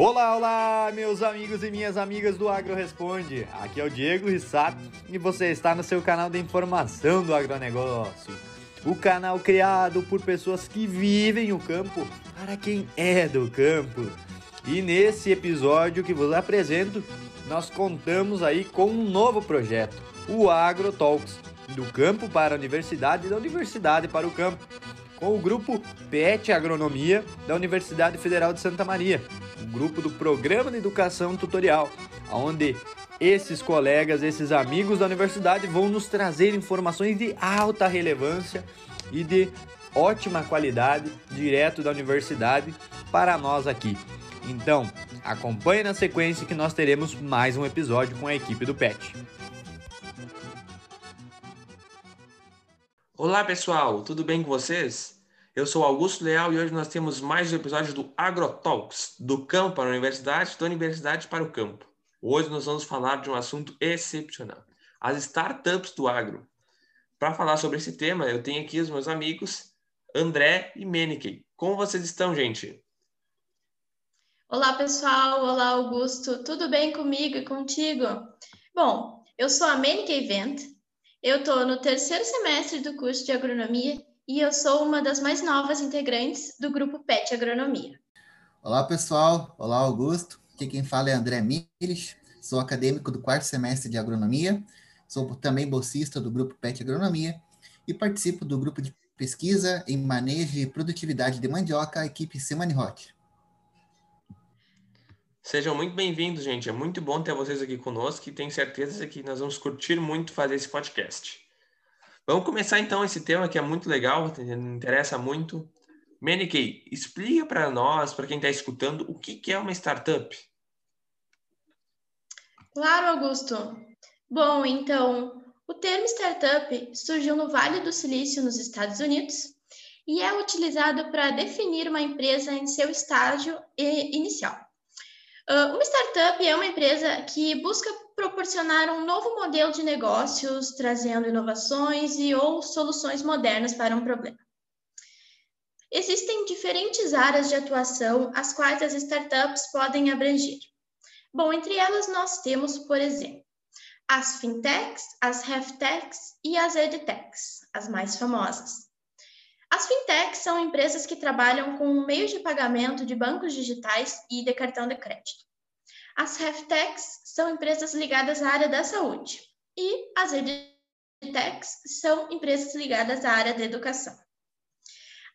Olá, olá, meus amigos e minhas amigas do Agro Responde. Aqui é o Diego Rissato e você está no seu canal de informação do agronegócio. O canal criado por pessoas que vivem o campo para quem é do campo. E nesse episódio que vos apresento, nós contamos aí com um novo projeto, o Agro Talks, do campo para a universidade e da universidade para o campo, com o grupo PET Agronomia da Universidade Federal de Santa Maria grupo do Programa de Educação Tutorial, onde esses colegas, esses amigos da universidade vão nos trazer informações de alta relevância e de ótima qualidade direto da universidade para nós aqui. Então, acompanhe na sequência que nós teremos mais um episódio com a equipe do PET. Olá pessoal, tudo bem com vocês? Eu sou Augusto Leal e hoje nós temos mais um episódio do AgroTalks, do campo para a universidade, da universidade para o campo. Hoje nós vamos falar de um assunto excepcional, as startups do agro. Para falar sobre esse tema, eu tenho aqui os meus amigos André e Menike. Como vocês estão, gente? Olá, pessoal. Olá, Augusto. Tudo bem comigo e contigo? Bom, eu sou a Menike Event. Eu estou no terceiro semestre do curso de agronomia e eu sou uma das mais novas integrantes do grupo PET Agronomia. Olá, pessoal. Olá, Augusto. Aqui quem fala é André Mires, sou acadêmico do quarto semestre de agronomia, sou também bolsista do grupo PET Agronomia e participo do grupo de pesquisa em manejo e produtividade de mandioca, a equipe Semani Hot. Sejam muito bem-vindos, gente. É muito bom ter vocês aqui conosco e tenho certeza que nós vamos curtir muito fazer esse podcast. Vamos começar então esse tema que é muito legal, interessa muito. Menikei, explica para nós, para quem está escutando, o que, que é uma startup. Claro, Augusto. Bom, então, o termo startup surgiu no Vale do Silício, nos Estados Unidos, e é utilizado para definir uma empresa em seu estágio inicial. Ah, uma startup é uma empresa que busca proporcionar um novo modelo de negócios, trazendo inovações e ou soluções modernas para um problema. Existem diferentes áreas de atuação as quais as startups podem abranger. Bom, entre elas nós temos, por exemplo, as fintechs, as healthtechs e as edtechs, as mais famosas. As fintechs são empresas que trabalham com meios de pagamento de bancos digitais e de cartão de crédito. As HealthTechs são empresas ligadas à área da saúde e as EdTechs são empresas ligadas à área da educação.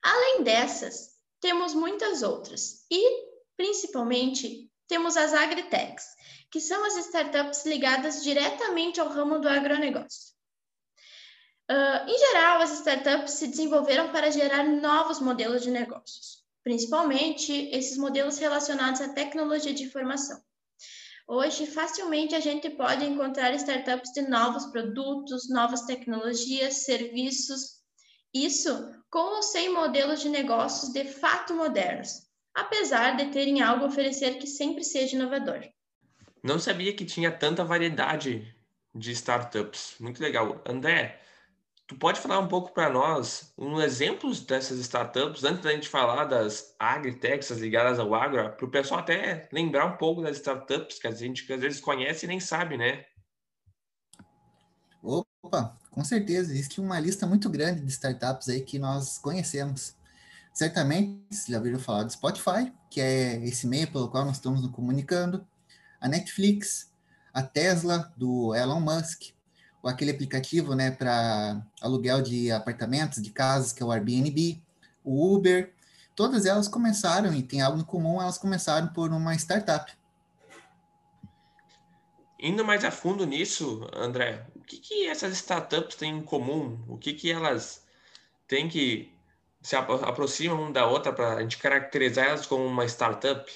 Além dessas, temos muitas outras e, principalmente, temos as Agritechs, que são as startups ligadas diretamente ao ramo do agronegócio. Uh, em geral, as startups se desenvolveram para gerar novos modelos de negócios, principalmente esses modelos relacionados à tecnologia de informação. Hoje, facilmente a gente pode encontrar startups de novos produtos, novas tecnologias, serviços, isso com ou sem modelos de negócios de fato modernos, apesar de terem algo a oferecer que sempre seja inovador. Não sabia que tinha tanta variedade de startups. Muito legal. André, Tu pode falar um pouco para nós um exemplos dessas startups, antes da gente falar das agritechs ligadas ao agro, para o pessoal até lembrar um pouco das startups que a gente que às vezes conhece e nem sabe, né? Opa, com certeza, existe uma lista muito grande de startups aí que nós conhecemos. Certamente, vocês já ouviram falar do Spotify, que é esse meio pelo qual nós estamos nos comunicando, a Netflix, a Tesla, do Elon Musk, aquele aplicativo né, para aluguel de apartamentos, de casas, que é o Airbnb, o Uber, todas elas começaram, e tem algo em comum, elas começaram por uma startup. Indo mais a fundo nisso, André, o que, que essas startups têm em comum? O que, que elas têm que se aproximam uma da outra para a gente caracterizar elas como uma startup?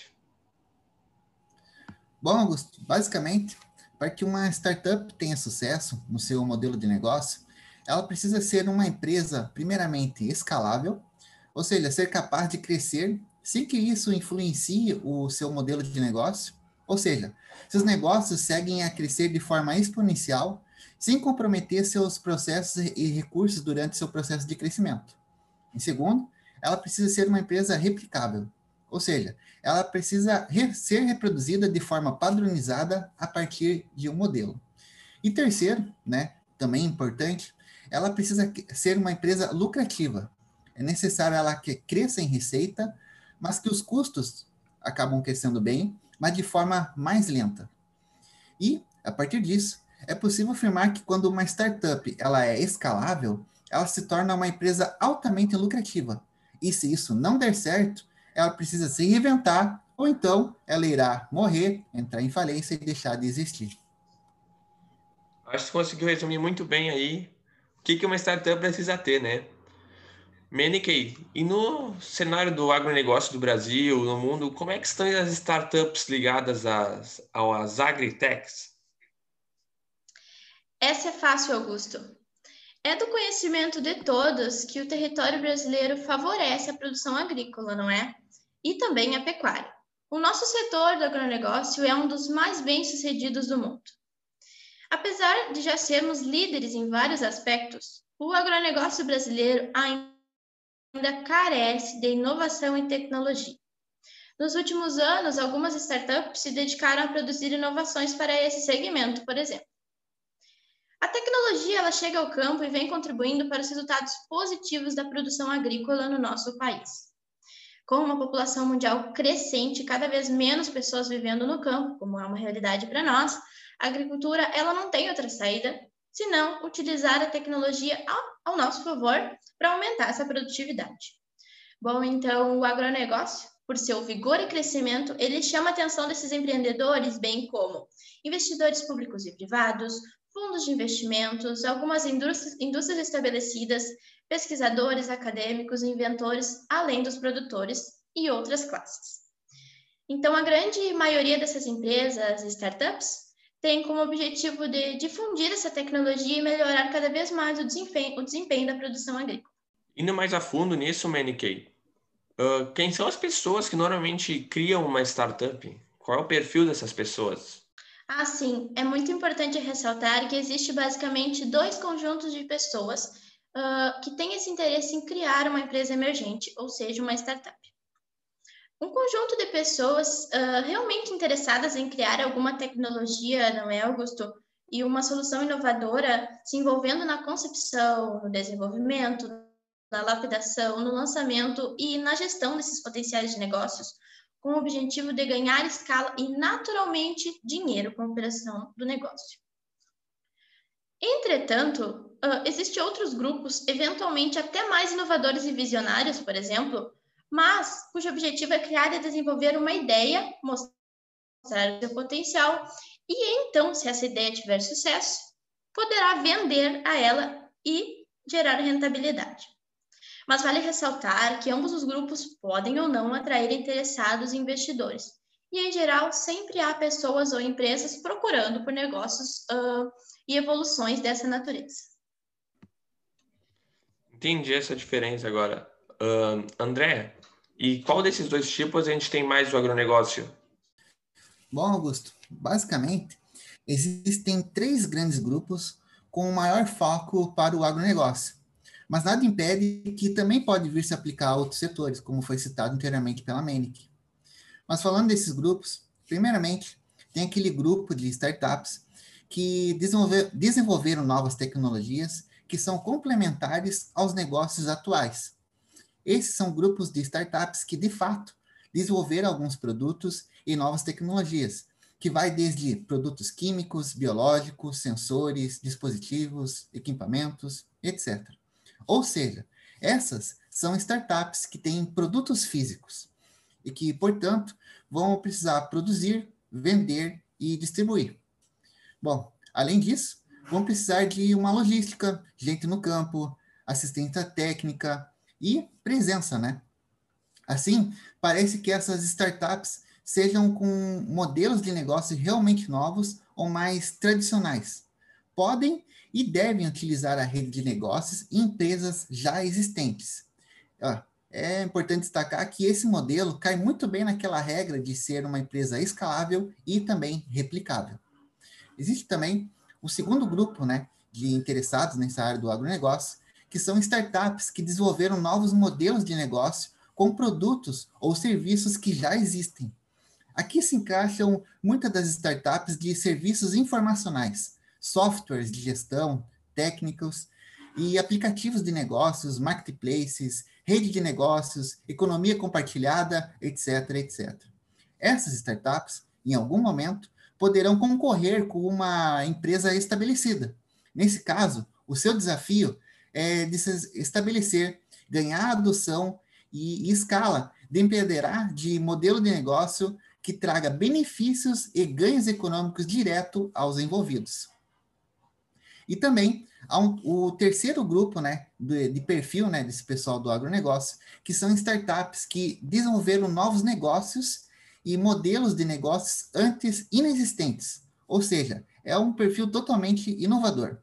Bom, Augusto, basicamente, para que uma startup tenha sucesso no seu modelo de negócio, ela precisa ser uma empresa, primeiramente, escalável, ou seja, ser capaz de crescer sem que isso influencie o seu modelo de negócio, ou seja, seus negócios seguem a crescer de forma exponencial, sem comprometer seus processos e recursos durante seu processo de crescimento. Em segundo, ela precisa ser uma empresa replicável, Ou seja, ela precisa re ser reproduzida de forma padronizada a partir de um modelo. E terceiro, né, também importante, ela precisa ser uma empresa lucrativa. É necessário ela que cresça em receita, mas que os custos acabam crescendo bem, mas de forma mais lenta. E, a partir disso, é possível afirmar que quando uma startup ela é escalável, ela se torna uma empresa altamente lucrativa. E se isso não der certo, ela precisa se reinventar, ou então ela irá morrer, entrar em falência e deixar de existir. Acho que conseguiu resumir muito bem aí o que, uma startup precisa ter, né? Menikei, e no cenário do agronegócio do Brasil, no mundo, como é que estão as startups ligadas às, às agritechs? Essa é fácil, Augusto. É do conhecimento de todos que o território brasileiro favorece a produção agrícola, não é? E também a pecuária. O nosso setor do agronegócio é um dos mais bem-sucedidos do mundo. Apesar de já sermos líderes em vários aspectos, o agronegócio brasileiro ainda carece de inovação e tecnologia. Nos últimos anos, algumas startups se dedicaram a produzir inovações para esse segmento, por exemplo. A tecnologia ela chega ao campo e vem contribuindo para os resultados positivos da produção agrícola no nosso país. Com uma população mundial crescente, cada vez menos pessoas vivendo no campo, como é uma realidade para nós, a agricultura ela não tem outra saída senão utilizar a tecnologia ao, ao nosso favor para aumentar essa produtividade. Bom, então o agronegócio, por seu vigor e crescimento, ele chama a atenção desses empreendedores, bem como investidores públicos e privados, fundos de investimentos, algumas indústrias, estabelecidas, pesquisadores, acadêmicos, inventores, além dos produtores e outras classes. Então, a grande maioria dessas empresas e startups tem como objetivo de difundir essa tecnologia e melhorar cada vez mais o desempenho, o desempenho da produção agrícola. Indo mais a fundo nisso, Manikay, uh, quem são as pessoas que normalmente criam uma startup? Qual é o perfil dessas pessoas? Ah, sim. É muito importante ressaltar que existe basicamente dois conjuntos de pessoas uh, que têm esse interesse em criar uma empresa emergente, ou seja, uma startup. Um conjunto de pessoas uh, realmente interessadas em criar alguma tecnologia, não é, Augusto? E uma solução inovadora se envolvendo na concepção, no desenvolvimento, na lapidação, no lançamento e na gestão desses potenciais de negócios, com o objetivo de ganhar escala e, naturalmente, dinheiro com a operação do negócio. Entretanto, uh, existem outros grupos, eventualmente até mais inovadores e visionários, por exemplo, mas cujo objetivo é criar e desenvolver uma ideia, mostrar seu potencial, e então, se essa ideia tiver sucesso, poderá vender a ela e gerar rentabilidade. Mas vale ressaltar que ambos os grupos podem ou não atrair interessados e investidores. E, em geral, sempre há pessoas ou empresas procurando por negócios uh, e evoluções dessa natureza. Entendi essa diferença agora. Uh, André, e qual desses dois tipos a gente tem mais do agronegócio? Bom, Augusto, basicamente, existem três grandes grupos com o maior foco para o agronegócio mas nada impede que também pode vir se aplicar a outros setores, como foi citado anteriormente pela Menick. Mas falando desses grupos, primeiramente, tem aquele grupo de startups que desenvolver, desenvolveram novas tecnologias que são complementares aos negócios atuais. Esses são grupos de startups que, de fato, desenvolveram alguns produtos e novas tecnologias, que vai desde produtos químicos, biológicos, sensores, dispositivos, equipamentos, etc. Ou seja, essas são startups que têm produtos físicos e que, portanto, vão precisar produzir, vender e distribuir. Bom, além disso, vão precisar de uma logística, gente no campo, assistência técnica e presença, né? Assim, parece que essas startups sejam com modelos de negócio realmente novos ou mais tradicionais. Podem e devem utilizar a rede de negócios em empresas já existentes. É importante destacar que esse modelo cai muito bem naquela regra de ser uma empresa escalável e também replicável. Existe também o segundo grupo né, de interessados nessa área do agronegócio, que são startups que desenvolveram novos modelos de negócio com produtos ou serviços que já existem. Aqui se encaixam muitas das startups de serviços informacionais, softwares de gestão, técnicos e aplicativos de negócios, marketplaces, rede de negócios, economia compartilhada, etc, etc. Essas startups, em algum momento, poderão concorrer com uma empresa estabelecida. Nesse caso, o seu desafio é de se estabelecer, ganhar adoção e, e escala, dependerá de modelo de negócio que traga benefícios e ganhos econômicos direto aos envolvidos. E também um, o terceiro grupo né, de, de, perfil né, desse pessoal do agronegócio, que são startups que desenvolveram novos negócios e modelos de negócios antes inexistentes. Ou seja, é um perfil totalmente inovador.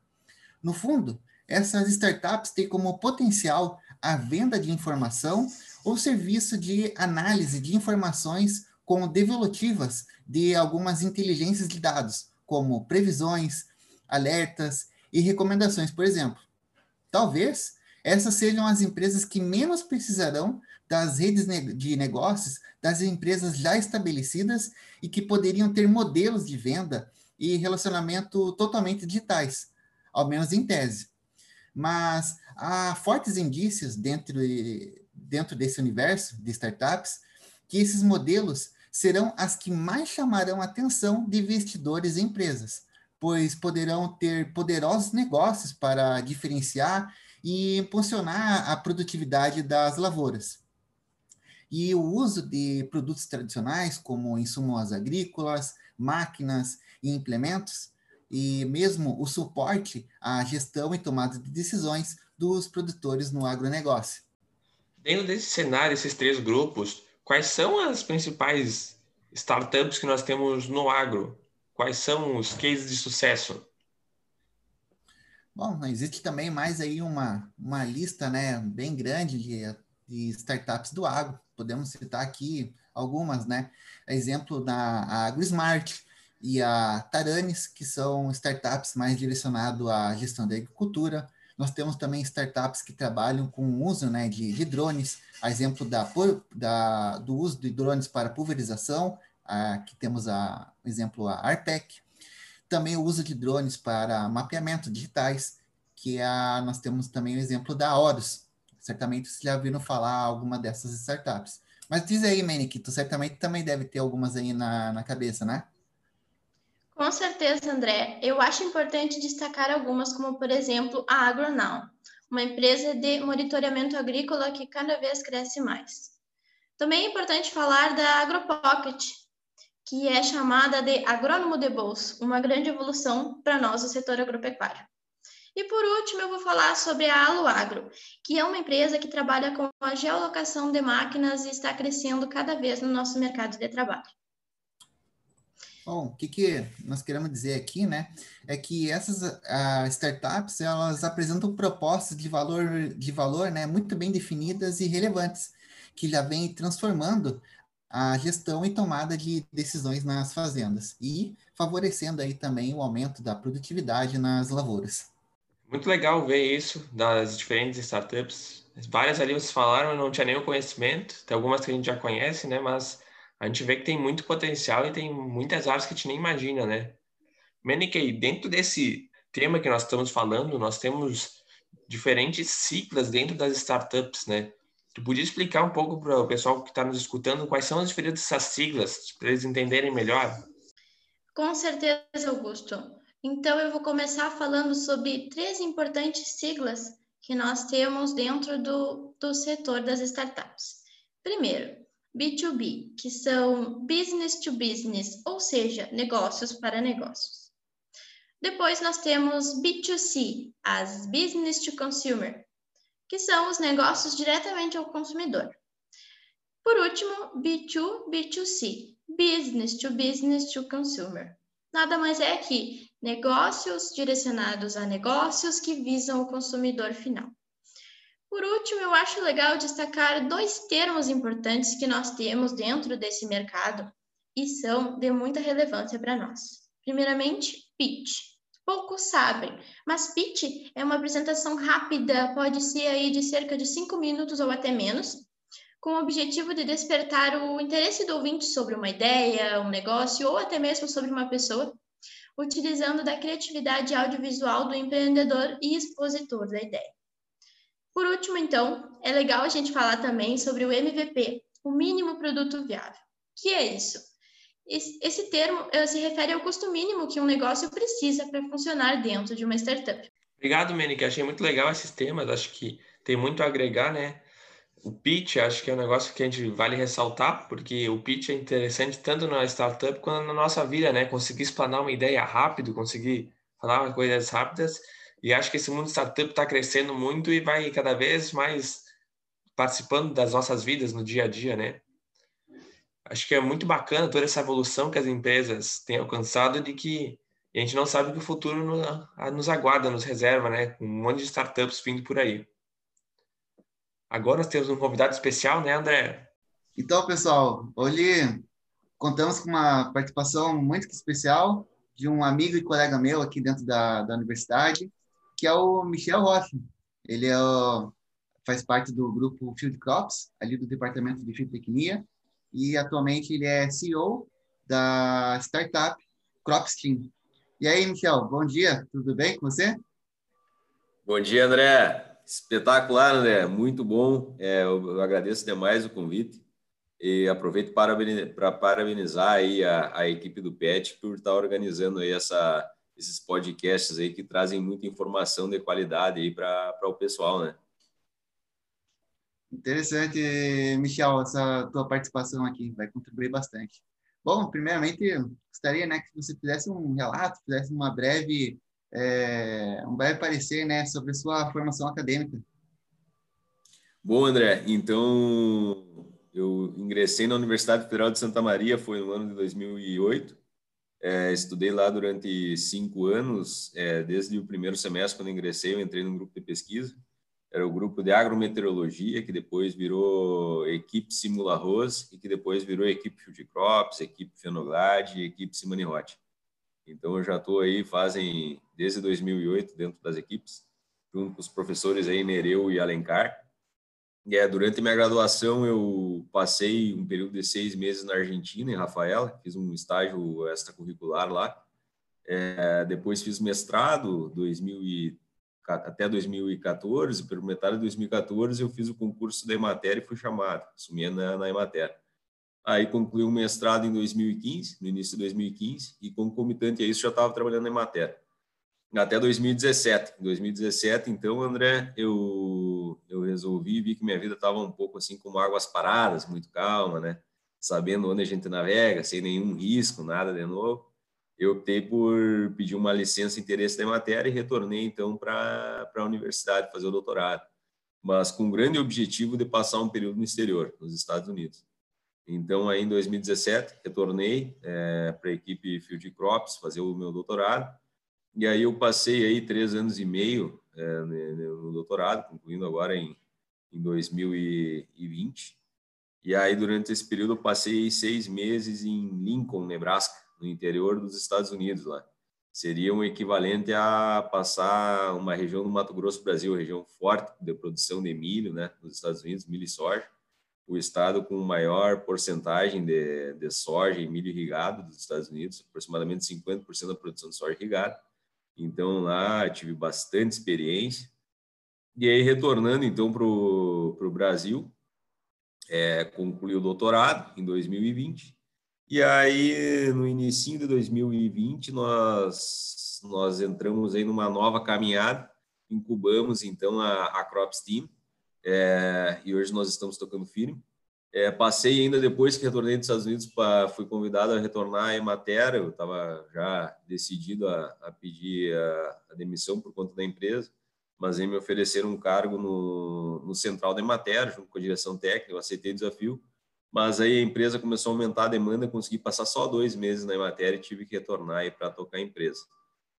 No fundo, essas startups têm como potencial a venda de informação ou serviço de análise de informações com devolutivas de algumas inteligências de dados, como previsões, alertas e recomendações, por exemplo. Talvez essas sejam as empresas que menos precisarão das redes de negócios das empresas já estabelecidas e que poderiam ter modelos de venda e relacionamento totalmente digitais, ao menos em tese. Mas há fortes indícios dentro, dentro desse universo de startups que esses modelos serão as que mais chamarão a atenção de investidores e empresas, pois poderão ter poderosos negócios para diferenciar e impulsionar a produtividade das lavouras. E o uso de produtos tradicionais, como insumos agrícolas, máquinas e implementos, e mesmo o suporte à gestão e tomada de decisões dos produtores no agronegócio. Dentro desse cenário, esses três grupos, quais são as principais startups que nós temos no agro? Quais são os cases de sucesso? Bom, existe também mais aí uma, uma lista né, bem grande de, de startups do agro. Podemos citar aqui algumas, né? Exemplo da AgroSmart e a Taranis, que são startups mais direcionadas à gestão da agricultura. Nós temos também startups que trabalham com o uso né, de, de drones, a exemplo da, da, do uso de drones para pulverização Aqui temos a, exemplo a Arpec. Também o uso de drones para mapeamento digitais, que é a, nós temos também o exemplo da Horus. Certamente vocês já viram falar alguma dessas startups. Mas diz aí, que tu certamente também deve ter algumas aí na, na cabeça, né? Com certeza, André. Eu acho importante destacar algumas, como por exemplo a Agronow, uma empresa de monitoramento agrícola que cada vez cresce mais. Também é importante falar da AgroPocket, que é chamada de agrônomo de bolso, uma grande evolução para nós do setor agropecuário. E por último, eu vou falar sobre a Aluagro, que é uma empresa que trabalha com a geolocação de máquinas e está crescendo cada vez no nosso mercado de trabalho. Bom, o que, que nós queremos dizer aqui, né, é que essas uh, startups, elas apresentam propostas de valor, de valor, né, muito bem definidas e relevantes, que já vem transformando a gestão e tomada de decisões nas fazendas e favorecendo aí também o aumento da produtividade nas lavouras. Muito legal ver isso das diferentes startups. Várias ali vocês falaram, eu não tinha nenhum conhecimento, tem algumas que a gente já conhece, né? Mas a gente vê que tem muito potencial e tem muitas áreas que a gente nem imagina, né? Menikei, dentro desse tema que nós estamos falando, nós temos diferentes ciclos dentro das startups, né? Tu podia explicar um pouco para o pessoal que está nos escutando quais são as diferenças dessas siglas, para eles entenderem melhor? Com certeza, Augusto. Então, eu vou começar falando sobre três importantes siglas que nós temos dentro do, do setor das startups. Primeiro, B2B, que são business to business, ou seja, negócios para negócios. Depois nós temos B2C, as business to consumer, que são os negócios diretamente ao consumidor. Por último, B2, B2C, Business to Business to Consumer. Nada mais é que negócios direcionados a negócios que visam o consumidor final. Por último, eu acho legal destacar dois termos importantes que nós temos dentro desse mercado e são de muita relevância para nós. Primeiramente, pitch poucos sabem, mas pitch é uma apresentação rápida, pode ser aí de cerca de cinco minutos ou até menos, com o objetivo de despertar o interesse do ouvinte sobre uma ideia, um negócio ou até mesmo sobre uma pessoa, utilizando da criatividade audiovisual do empreendedor e expositor da ideia. Por último, então, é legal a gente falar também sobre o MVP, o mínimo produto viável. Que é isso? Esse termo eh, se refere ao custo mínimo que um negócio precisa para funcionar dentro de uma startup. Obrigado, Menik. Achei muito legal esses temas. Acho que tem muito a agregar, né? O pitch, acho que é um negócio que a gente vale ressaltar, porque o pitch é interessante tanto na startup quanto na nossa vida, né? Conseguir explanar uma ideia rápido, conseguir falar coisas rápidas. E acho que esse mundo startup está crescendo muito e vai cada vez mais participando das nossas vidas no dia a dia, né? Acho que é muito bacana toda essa evolução que as empresas têm alcançado de que a gente não sabe o que o futuro nos aguarda, nos reserva, né? Com um monte de startups vindo por aí. Agora nós temos um convidado especial, né, André? Então, pessoal, hoje contamos com uma participação muito especial de um amigo e colega meu aqui dentro da, da universidade, que é o Michel Rocha. Ele é o, faz parte do grupo Field Crops, ali do departamento de fitotecnia, e atualmente ele é CEO da startup CropStream. E aí, Michel, bom dia, tudo bem com você? Bom dia, André. Espetacular, André, muito bom. É, eu agradeço demais o convite e aproveito para parabenizar aí a, a equipe do PET por estar organizando aí essa, esses podcasts aí que trazem muita informação de qualidade aí para o pessoal, né? Interessante, Michel, essa tua participação aqui vai contribuir bastante. Bom, primeiramente, gostaria né, que você fizesse um relato, fizesse uma breve, é, um breve parecer né, sobre a sua formação acadêmica. Bom, André, então eu ingressei na Universidade Federal de Santa Maria, foi no ano de 2008. É, estudei lá durante cinco anos, é, desde o primeiro semestre, quando ingressei, eu entrei num grupo de pesquisa era o grupo de agrometeorologia, que depois virou equipe Simula Arroz e que depois virou equipe Field Crops, equipe Fenoglade e equipe Simone Hot. Então eu já estou aí fazem desde 2008 dentro das equipes, junto com os professores aí Nereu e Alencar. E é, durante minha graduação eu passei um período de seis meses na Argentina, em Rafaela, fiz um estágio extracurricular lá. É, depois fiz mestrado, 2013 até 2014, pelo metade de 2014, eu fiz o concurso da Emater e fui chamado, assumi na, na Emater. Aí concluí o um mestrado em 2015, no início de 2015, e concomitante a isso já estava trabalhando na Emater. Até 2017. Em 2017, então, André, eu, eu resolvi, vi que minha vida estava um pouco assim como águas paradas, muito calma, né? Sabendo onde a gente navega, sem nenhum risco, nada de novo eu optei por pedir uma licença interesse da matéria e retornei então para a universidade fazer o doutorado, mas com o grande objetivo de passar um período no exterior, nos Estados Unidos. Então, aí em 2017, retornei é, para a equipe Field Crops fazer o meu doutorado, e aí eu passei aí três anos e meio é, no doutorado, concluindo agora em, em 2020. E aí, durante esse período, eu passei seis meses em Lincoln, Nebraska, no interior dos Estados Unidos lá. Seria um equivalente a passar uma região do Mato Grosso Brasil, região forte de produção de milho, né, nos Estados Unidos, milho e soja. O estado com maior porcentagem de, de soja e milho irrigado dos Estados Unidos, aproximadamente 50% da produção de soja irrigada. Então lá tive bastante experiência. E aí retornando então para o Brasil, é, concluí o doutorado em 2020 e aí, no início de 2020, nós, nós entramos aí numa nova caminhada, incubamos então a, a Crops Team, é, e hoje nós estamos tocando firme. É, passei ainda depois que retornei dos Estados Unidos, pra, fui convidado a retornar a Emater, eu estava já decidido a, a pedir a, a, demissão por conta da empresa, mas aí me ofereceram um cargo no, no central da Emater, junto com a direção técnica, eu aceitei o desafio, mas aí a empresa começou a aumentar a demanda, consegui passar só dois meses na matéria e tive que retornar para tocar a empresa.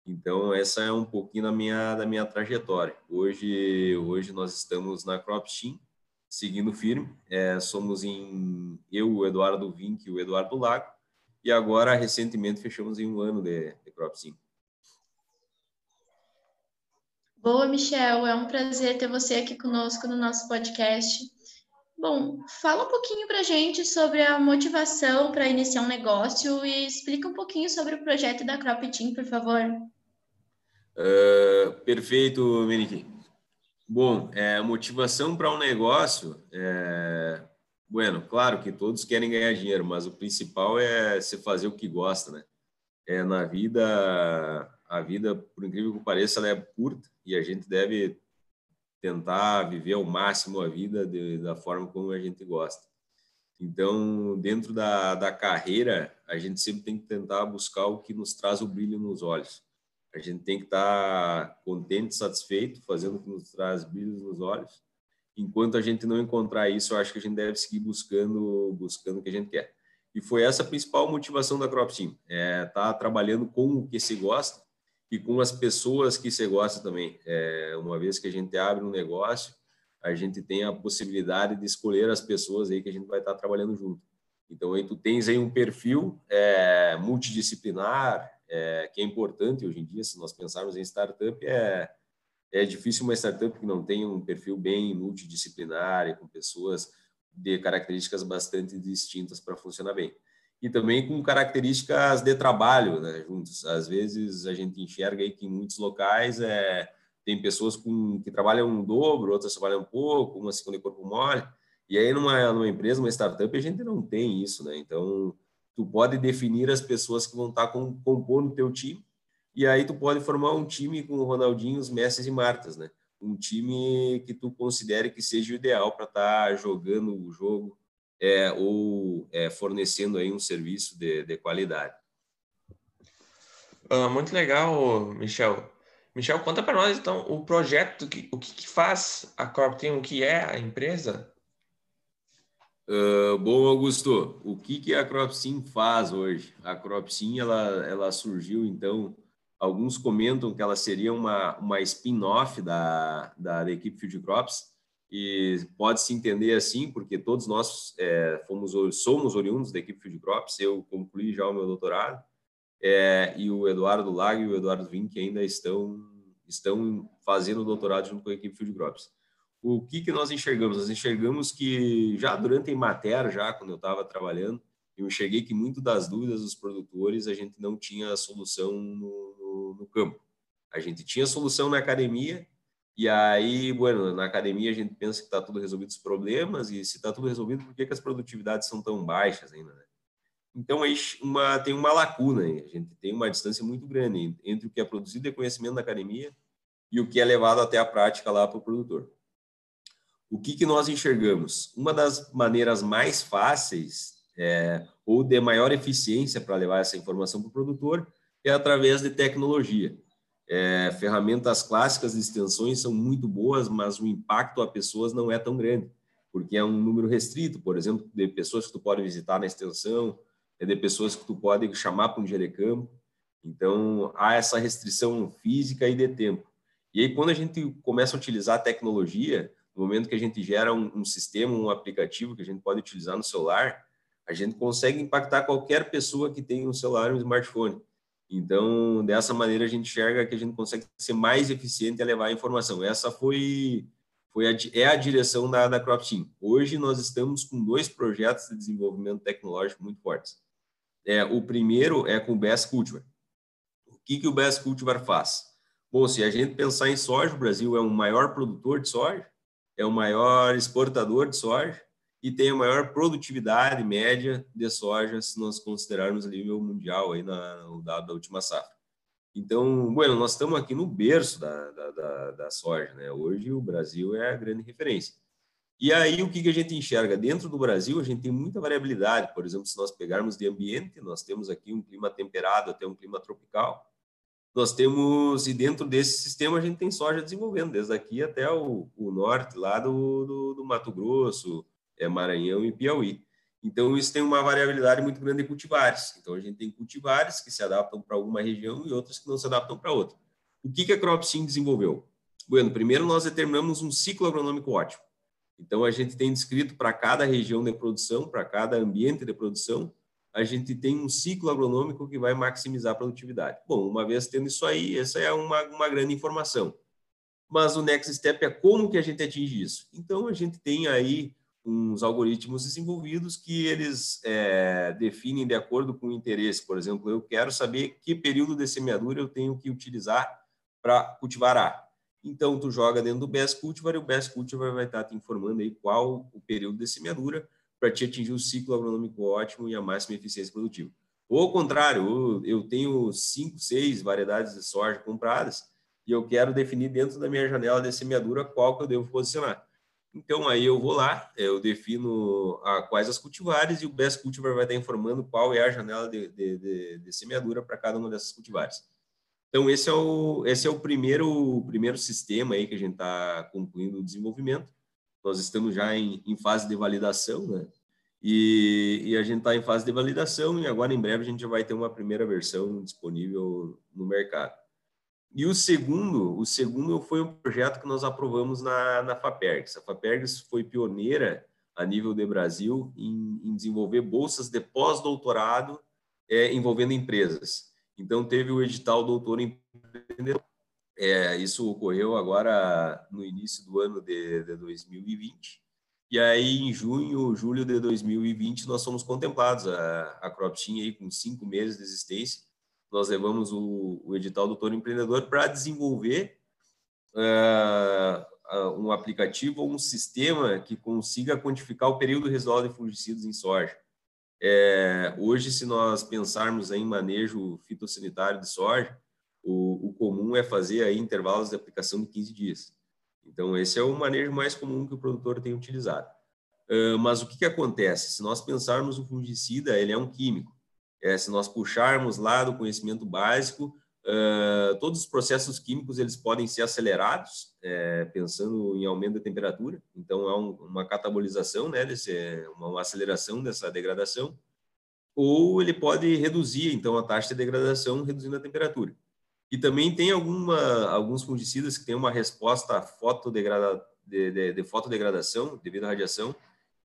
Então essa é um pouquinho da minha da minha trajetória. Hoje hoje nós estamos na CropSteam, seguindo firme. É, somos em eu, o Eduardo Vink e o Eduardo Lago. E agora recentemente fechamos em um ano de, de CropSteam. Boa, Michel. É um prazer ter você aqui conosco no nosso podcast. Bom, fala um pouquinho para a gente sobre a motivação para iniciar um negócio e explica um pouquinho sobre o projeto da Crop Team, por favor. Uh, perfeito, Menique. Bom, é, motivação para um negócio, é, bueno, claro que todos querem ganhar dinheiro, mas o principal é se fazer o que gosta, né? É, na vida, a vida, por incrível que pareça, ela é curta e a gente deve tentar viver ao máximo a vida de, da forma como a gente gosta. Então, dentro da, da carreira, a gente sempre tem que tentar buscar o que nos traz o brilho nos olhos. A gente tem que estar contente, satisfeito, fazendo o que nos traz brilho nos olhos. Enquanto a gente não encontrar isso, eu acho que a gente deve seguir buscando, buscando o que a gente quer. E foi essa a principal motivação da Crop Team, é estar tá trabalhando com o que se gosta e com as pessoas que você gosta também. É, uma vez que a gente abre um negócio, a gente tem a possibilidade de escolher as pessoas aí que a gente vai estar trabalhando junto. Então aí tu tens aí um perfil é, multidisciplinar, é, que é importante hoje em dia, se nós pensarmos em startup, é, é difícil uma startup que não tenha um perfil bem multidisciplinar e com pessoas de características bastante distintas para funcionar bem e também com características de trabalho né, juntos. Às vezes a gente enxerga aí que em muitos locais é, tem pessoas com, que trabalham um dobro, outras trabalham um pouco, uma segunda corpo mole. E aí numa, numa empresa, uma startup, a gente não tem isso, né? Então, tu pode definir as pessoas que vão estar com, compondo o teu time e aí tu pode formar um time com Ronaldinhos, Messi e Martas, né? Um time que tu considere que seja o ideal para estar tá jogando o jogo é, ou é, fornecendo aí um serviço de, de qualidade. Ah, muito legal, Michel. Michel, conta para nós então o projeto, que, o que, que faz a Team, o que é a empresa? Uh, bom, Augusto, o que, que a Cropsim faz hoje? A Cropsim, ela, ela surgiu, então, alguns comentam que ela seria uma, uma spin-off da, da, da equipe Field Crops, e pode se entender assim, porque todos nós é, fomos somos oriundos da equipe Field Crops. Eu concluí já o meu doutorado é, e o Eduardo Lago e o Eduardo Vink ainda estão estão fazendo doutorado junto com a equipe Field Crops. O que que nós enxergamos? Nós enxergamos que já durante a Imater, já quando eu estava trabalhando, eu enxerguei que muito das dúvidas dos produtores a gente não tinha solução no, no, no campo. A gente tinha solução na academia, e aí, bueno, na academia a gente pensa que está tudo resolvido os problemas, e se está tudo resolvido, por que, que as produtividades são tão baixas ainda, né? Então, aí uma, tem uma lacuna a gente tem uma distância muito grande entre o que é produzido de conhecimento na academia e o que é levado até a prática lá para o produtor. O que, que nós enxergamos? Uma das maneiras mais fáceis é, ou de maior eficiência para levar essa informação para o produtor é através de tecnologia. É, ferramentas clássicas de extensões são muito boas, mas o impacto a pessoas não é tão grande, porque é um número restrito, por exemplo, de pessoas que tu pode visitar na extensão, é de pessoas que tu pode chamar para um gerecampo. Então, há essa restrição física e de tempo. E aí, quando a gente começa a utilizar a tecnologia, no momento que a gente gera um, um sistema, um aplicativo que a gente pode utilizar no celular, a gente consegue impactar qualquer pessoa que tem um celular e um smartphone. Então, dessa maneira, a gente enxerga que a gente consegue ser mais eficiente a levar a informação. Essa foi, foi a, é a direção da, da Crop Team. Hoje, nós estamos com dois projetos de desenvolvimento tecnológico muito fortes. É, o primeiro é com o Best Cultivar. O que, que o Best Cultivar faz? Bom, se a gente pensar em soja, o Brasil é o maior produtor de soja, é o maior exportador de soja, e tem a maior produtividade média de soja se nós considerarmos o nível mundial aí na, no dado da última safra. Então, bueno, nós estamos aqui no berço da, da, da, da, soja, né? Hoje o Brasil é a grande referência. E aí o que, que a gente enxerga? Dentro do Brasil a gente tem muita variabilidade. Por exemplo, se nós pegarmos de ambiente, nós temos aqui um clima temperado até um clima tropical. Nós temos, e dentro desse sistema a gente tem soja desenvolvendo, desde aqui até o, o norte, lá do, do, do Mato Grosso, é Maranhão e Piauí. Então, isso tem uma variabilidade muito grande de cultivares. Então, a gente tem cultivares que se adaptam para alguma região e outros que não se adaptam para outra. O que, que a CropSym desenvolveu? Bueno, primeiro nós determinamos um ciclo agronômico ótimo. Então, a gente tem descrito para cada região de produção, para cada ambiente de produção, a gente tem um ciclo agronômico que vai maximizar a produtividade. Bom, uma vez tendo isso aí, essa é uma, uma grande informação. Mas o next step é como que a gente atinge isso. Então, a gente tem aí uns algoritmos desenvolvidos que eles é, definem de acordo com o interesse. Por exemplo, eu quero saber que período de semeadura eu tenho que utilizar para cultivar A. Então, tu joga dentro do Best Cultivar e o Best Cultivar vai estar te informando aí qual o período de semeadura para te atingir o ciclo agronômico ótimo e a máxima eficiência produtiva. Ou ao contrário, eu tenho cinco, seis variedades de soja compradas e eu quero definir dentro da minha janela de semeadura qual que eu devo posicionar. Então, aí eu vou lá, eu defino a, quais as cultivares e o Best Cultivar vai estar informando qual é a janela de, de, de, de semeadura para cada uma dessas cultivares. Então, esse é o, esse é o primeiro, primeiro sistema aí que a gente está concluindo o desenvolvimento. Nós estamos já em, em fase de validação, né? E, e a gente está em fase de validação e agora em breve a gente já vai ter uma primeira versão disponível no mercado. E o segundo, o segundo foi um projeto que nós aprovamos na, na FAPERGS. A FAPERGS foi pioneira a nível de Brasil em, em desenvolver bolsas de pós-doutorado é, envolvendo empresas. Então, teve o edital Doutor Empreendedor. É, isso ocorreu agora no início do ano de, de 2020. E aí, em junho, julho de 2020, nós fomos contemplados, a, a Cropteam aí com cinco meses de existência, nós levamos o, o edital do Toro Empreendedor para desenvolver uh, um aplicativo ou um sistema que consiga quantificar o período residual de fungicidas em soja. É, hoje, se nós pensarmos em manejo fitossanitário de soja, o, o, comum é fazer aí intervalos de aplicação de 15 dias. Então, esse é o manejo mais comum que o produtor tem utilizado. Uh, mas o que, que acontece? Se nós pensarmos o fungicida, ele é um químico é, se nós puxarmos lá do conhecimento básico, uh, todos os processos químicos eles podem ser acelerados, é, pensando em aumento da temperatura. Então, há um, uma catabolização, né, desse, uma, aceleração dessa degradação, ou ele pode reduzir, então, a taxa de degradação, reduzindo a temperatura. E também tem alguma, alguns fungicidas que têm uma resposta fotodegrada, de, de, de fotodegradação devido à radiação,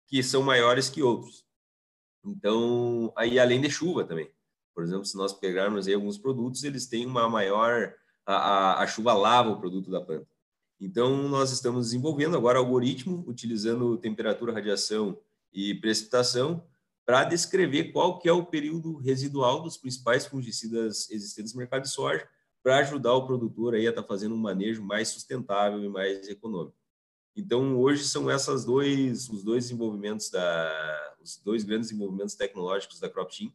que são maiores que outros. Então, aí além de chuva também. Por exemplo, se nós pegarmos aí alguns produtos, eles têm uma maior a, a, a chuva lava o produto da planta. Então, nós estamos desenvolvendo agora algoritmo utilizando temperatura, radiação e precipitação para descrever qual que é o período residual dos principais fungicidas existentes no mercado de soja, para ajudar o produtor aí a estar tá fazendo um manejo mais sustentável e mais econômico. Então, hoje são essas dois, os dois desenvolvimentos da, os dois grandes desenvolvimentos tecnológicos da Crop Team.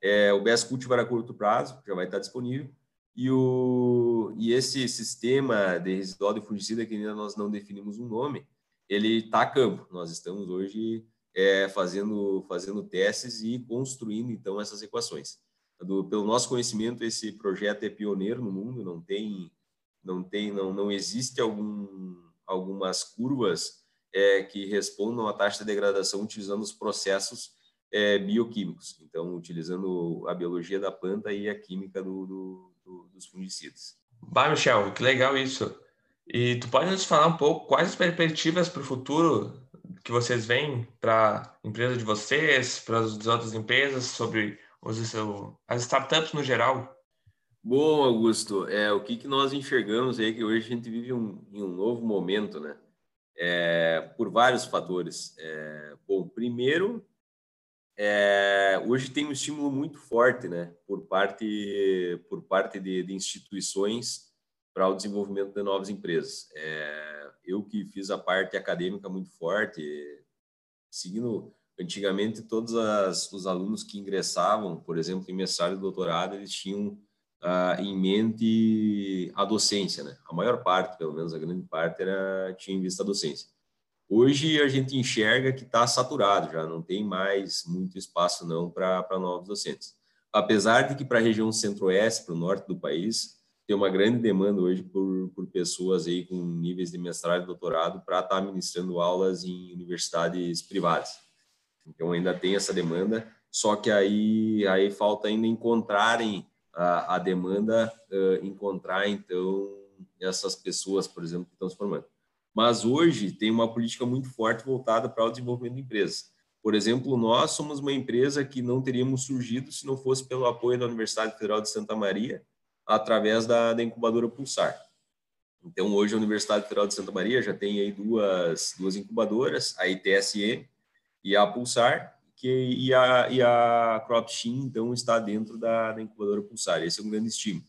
É, o Best Cultivar a curto prazo já vai estar disponível e o e esse sistema de residual de fungicida que ainda nós não definimos um nome, ele está a campo. Nós estamos hoje é, fazendo fazendo testes e construindo então essas equações. Do, pelo nosso conhecimento, esse projeto é pioneiro no mundo. Não tem não tem não não existe algum algumas curvas é, que respondam à taxa de degradação utilizando os processos é, bioquímicos, então utilizando a biologia da planta e a química do, do, do, dos fungicidas. Bah, Michel, que legal isso. E tu pode nos falar um pouco quais as perspectivas para o futuro que vocês veem para a empresa de vocês, para as outras empresas, sobre os, as startups no geral? Bom, Augusto, é, o que, que nós enxergamos aí que hoje a gente vive um, em um novo momento, né? É, por vários fatores. É, bom, primeiro, é, hoje tem um estímulo muito forte, né, por parte por parte de, de instituições para o desenvolvimento de novas empresas. É, eu que fiz a parte acadêmica muito forte, seguindo antigamente todos as, os alunos que ingressavam, por exemplo, em mestrado e doutorado, eles tinham uh, em mente a docência, né? A maior parte, pelo menos a grande parte, era tinha em vista a docência. Hoje a gente enxerga que está saturado já, não tem mais muito espaço não para novos docentes. Apesar de que para a região centro-oeste, para o norte do país, tem uma grande demanda hoje por, por pessoas aí com níveis de mestrado e doutorado para estar tá ministrando aulas em universidades privadas. Então ainda tem essa demanda, só que aí aí falta ainda encontrarem a, a demanda uh, encontrar, então, essas pessoas, por exemplo, que estão se formando. Mas hoje tem uma política muito forte voltada para o desenvolvimento de empresas. Por exemplo, nós somos uma empresa que não teríamos surgido se não fosse pelo apoio da Universidade Federal de Santa Maria, através da, da incubadora Pulsar. Então, hoje a Universidade Federal de Santa Maria já tem aí duas, duas incubadoras, a ITSM e a Pulsar, que, e a, e a CropSteam, então, está dentro da, da incubadora Pulsar. Esse é um grande estímulo.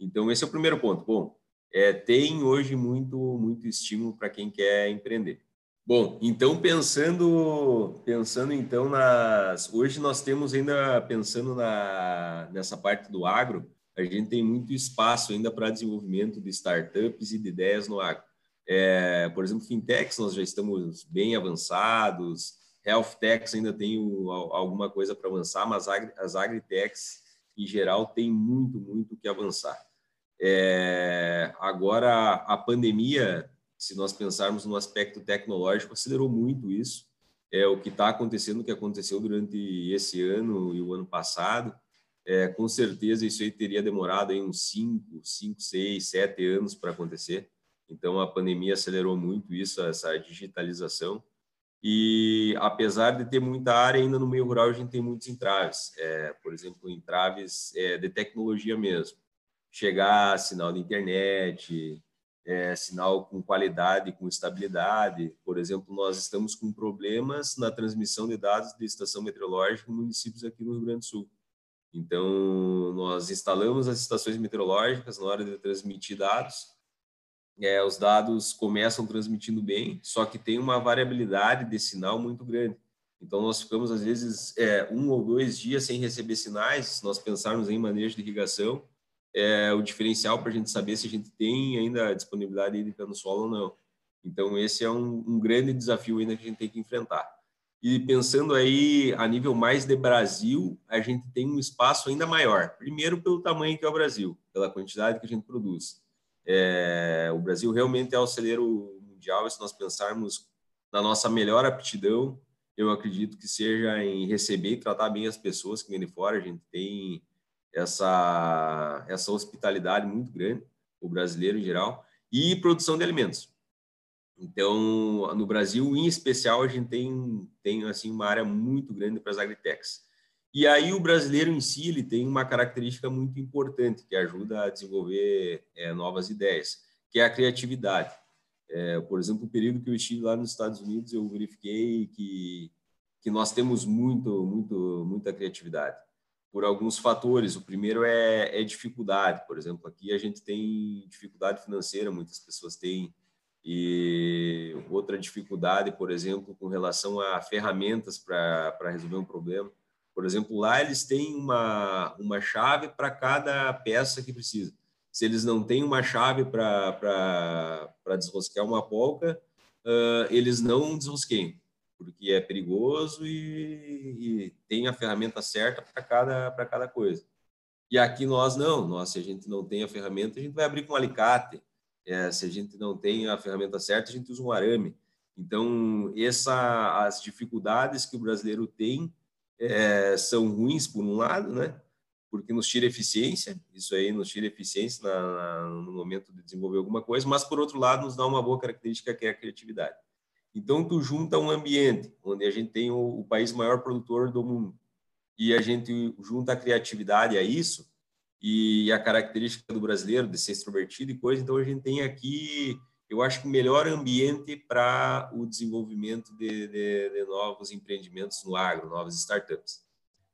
Então, esse é o primeiro ponto. Bom, é, tem hoje muito, muito estímulo para quem quer empreender. Bom, então pensando, pensando então nas, hoje nós temos ainda pensando na nessa parte do agro, a gente tem muito espaço ainda para desenvolvimento de startups e de ideias no agro. É, por exemplo, fintechs nós já estamos bem avançados, health techs ainda tem alguma coisa para avançar, mas as agritechs em geral tem muito, muito que avançar. É, agora a pandemia se nós pensarmos no aspecto tecnológico, acelerou muito isso. É o que está acontecendo, o que aconteceu durante esse ano e o ano passado. É, com certeza isso aí teria demorado aí uns 5, 5, 6, 7 anos para acontecer. Então a pandemia acelerou muito isso, essa digitalização. E apesar de ter muita área, ainda no meio rural a gente tem muitos entraves. É, por exemplo, entraves é, de tecnologia mesmo. Chegar sinal de internet, é, sinal com qualidade, com estabilidade. Por exemplo, nós estamos com problemas na transmissão de dados de estação meteorológica em municípios aqui no Rio Grande do Sul. Então, nós instalamos as estações meteorológicas na hora de transmitir dados. É, os dados começam transmitindo bem, só que tem uma variabilidade de sinal muito grande. Então, nós ficamos, às vezes, é, um ou dois dias sem receber sinais, se nós pensarmos em manejo de irrigação, é o diferencial para a gente saber se a gente tem ainda disponibilidade hídrica no solo ou não. Então, esse é um, um, grande desafio ainda que a gente tem que enfrentar. E pensando aí a nível mais de Brasil, a gente tem um espaço ainda maior. Primeiro, pelo tamanho que é o Brasil, pela quantidade que a gente produz. É, o Brasil realmente é o celeiro mundial, e se nós pensarmos na nossa melhor aptidão, eu acredito que seja em receber e tratar bem as pessoas que vêm de fora. A gente tem essa, essa hospitalidade muito grande, o brasileiro em geral, e produção de alimentos. Então, no Brasil, em especial, a gente tem, tem assim, uma área muito grande para as agritechs. E aí o brasileiro em si ele tem uma característica muito importante que ajuda a desenvolver é, novas ideias, que é a criatividade. É, por exemplo, o período que eu estive lá nos Estados Unidos, eu verifiquei que, que nós temos muito, muito, muita criatividade por alguns fatores. O primeiro é, é, dificuldade, por exemplo, aqui a gente tem dificuldade financeira, muitas pessoas têm, e outra dificuldade, por exemplo, com relação a ferramentas para resolver um problema. Por exemplo, lá eles têm uma, uma chave para cada peça que precisa. Se eles não têm uma chave para desrosquear uma polca, uh, eles não desrosqueiam porque é perigoso e, e tem a ferramenta certa para cada, cada coisa. E aqui nós não, nós, se a gente não tem a ferramenta, a gente vai abrir com um alicate. É, se a gente não tem a ferramenta certa, a gente usa um arame. Então, essa, as dificuldades que o brasileiro tem é, são ruins, por um lado, né? porque nos tira eficiência, isso aí nos tira eficiência na, na, no momento de desenvolver alguma coisa, mas, por outro lado, nos dá uma boa característica que é a criatividade. Então, tu junta um ambiente onde a gente tem o, o país maior produtor do mundo e a gente junta a criatividade a isso e a característica do brasileiro de ser extrovertido e coisa, então a gente tem aqui, eu acho que o melhor ambiente para o desenvolvimento de, de, de, novos empreendimentos no agro, novas startups.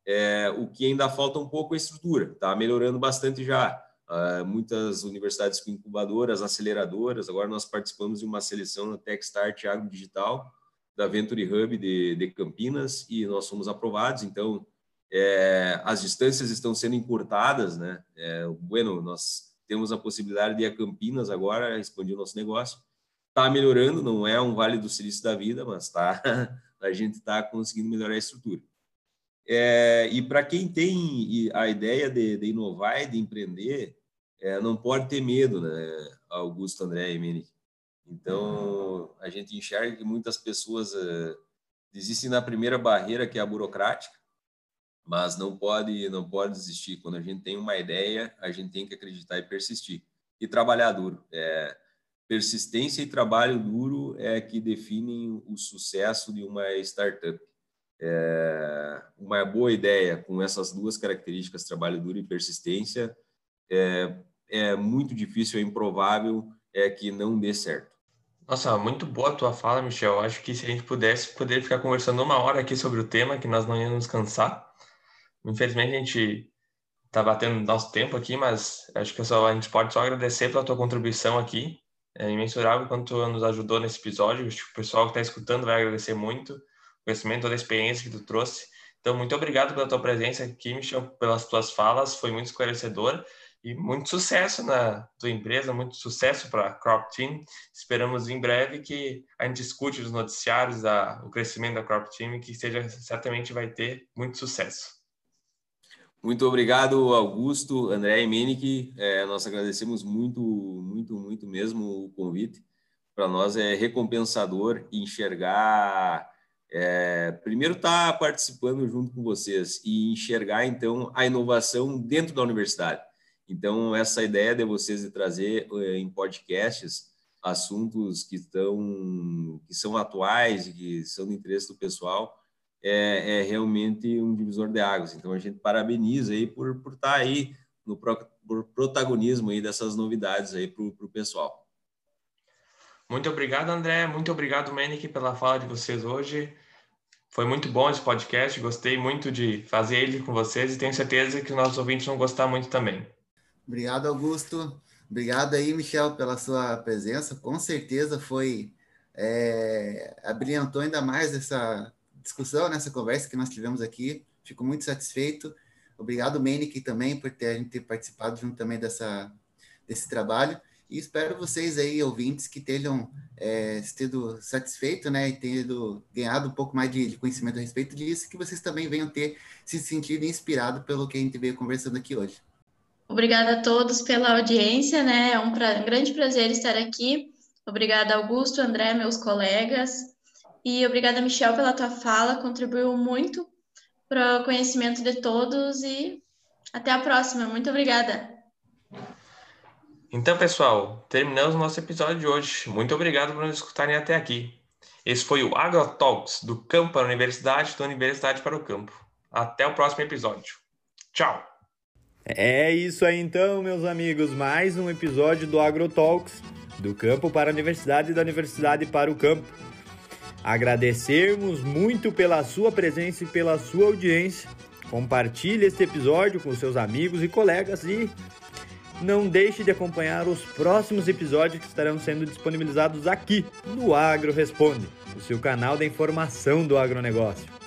É, o que ainda falta um pouco é a estrutura, está melhorando bastante já. Uh, muitas universidades com incubadoras, aceleradoras. Agora nós participamos de uma seleção na Techstart Agro Digital da Venture Hub de, de Campinas e nós fomos aprovados. Então, é, as distâncias estão sendo encurtadas, né? É, bueno, nós temos a possibilidade de ir a Campinas agora, expandir o nosso negócio. Está melhorando, não é um vale do silício da vida, mas tá, a gente está conseguindo melhorar a estrutura. É, e para quem tem a ideia de, de inovar e de empreender, é, não pode ter medo, né, Augusto, André e Mini. Então, a gente enxerga que muitas pessoas é, desistem na primeira barreira, que é a burocrática, mas não pode, não pode desistir. Quando a gente tem uma ideia, a gente tem que acreditar e persistir. E trabalhar duro. É, persistência e trabalho duro é que definem o sucesso de uma startup é, uma boa ideia com essas duas características, trabalho duro e persistência, é, é muito difícil, é improvável é que não dê certo. Nossa, muito boa a tua fala, Michel. Acho que se a gente pudesse, poderia ficar conversando uma hora aqui sobre o tema, que nós não íamos cansar. Infelizmente, a gente está batendo nosso tempo aqui, mas acho que só, a gente pode só agradecer pela tua contribuição aqui. É imensurável quanto tu nos ajudou nesse episódio. O pessoal que está escutando vai agradecer muito o conhecimento, toda a experiência que tu trouxe. Então, muito obrigado pela tua presença aqui, Michel, pelas tuas falas. Foi muito esclarecedor e muito sucesso na tua empresa, muito sucesso para a Crop Team. Esperamos em breve que a gente escute os noticiários, a, o crescimento da Crop Team, que seja certamente vai ter muito sucesso. Muito obrigado, Augusto, André e Menick. É, nós agradecemos muito, muito, muito mesmo o convite. Para nós é recompensador enxergar, é, primeiro estar tá participando junto com vocês e enxergar então a inovação dentro da universidade. Então essa ideia de vocês de trazer é, em podcasts assuntos que estão que são atuais e que são do interesse do pessoal é, é, realmente um divisor de águas. Então a gente parabeniza aí por, por estar tá aí no pro, protagonismo aí dessas novidades aí para o pessoal. Muito obrigado, André. Muito obrigado, Menick, pela fala de vocês hoje. Foi muito bom esse podcast. Gostei muito de fazer ele com vocês e tenho certeza que os nossos ouvintes vão gostar muito também. Obrigado, Augusto. Obrigado aí, Michel, pela sua presença. Com certeza foi é, abrilhantou ainda mais essa discussão, nessa conversa que nós tivemos aqui. Fico muito satisfeito. Obrigado, Menick, também, por ter, ter participado junto também dessa, desse trabalho. E espero vocês aí, ouvintes, que tenham é, sido satisfeito, né, e tenham ganhado um pouco mais de, de, conhecimento a respeito disso, que vocês também venham ter se sentido inspirado pelo que a gente veio conversando aqui hoje. Obrigada a todos pela audiência, né? É um, pra, um grande prazer estar aqui. Obrigada, Augusto, André, meus colegas. E obrigada, Michel, pela tua fala, contribuiu muito para o conhecimento de todos e até a próxima. Muito obrigada. Então, pessoal, terminamos o nosso episódio de hoje. Muito obrigado por nos escutarem até aqui. Esse foi o AgroTalks, do campo para a universidade, da universidade para o campo. Até o próximo episódio. Tchau! É isso aí então, meus amigos. Mais um episódio do AgroTalks, do campo para a universidade e da universidade para o campo. Agradecermos muito pela sua presença e pela sua audiência. Compartilhe este episódio com seus amigos e colegas e não deixe de acompanhar os próximos episódios que estarão sendo disponibilizados aqui no Agro Responde, o seu canal da informação do agronegócio.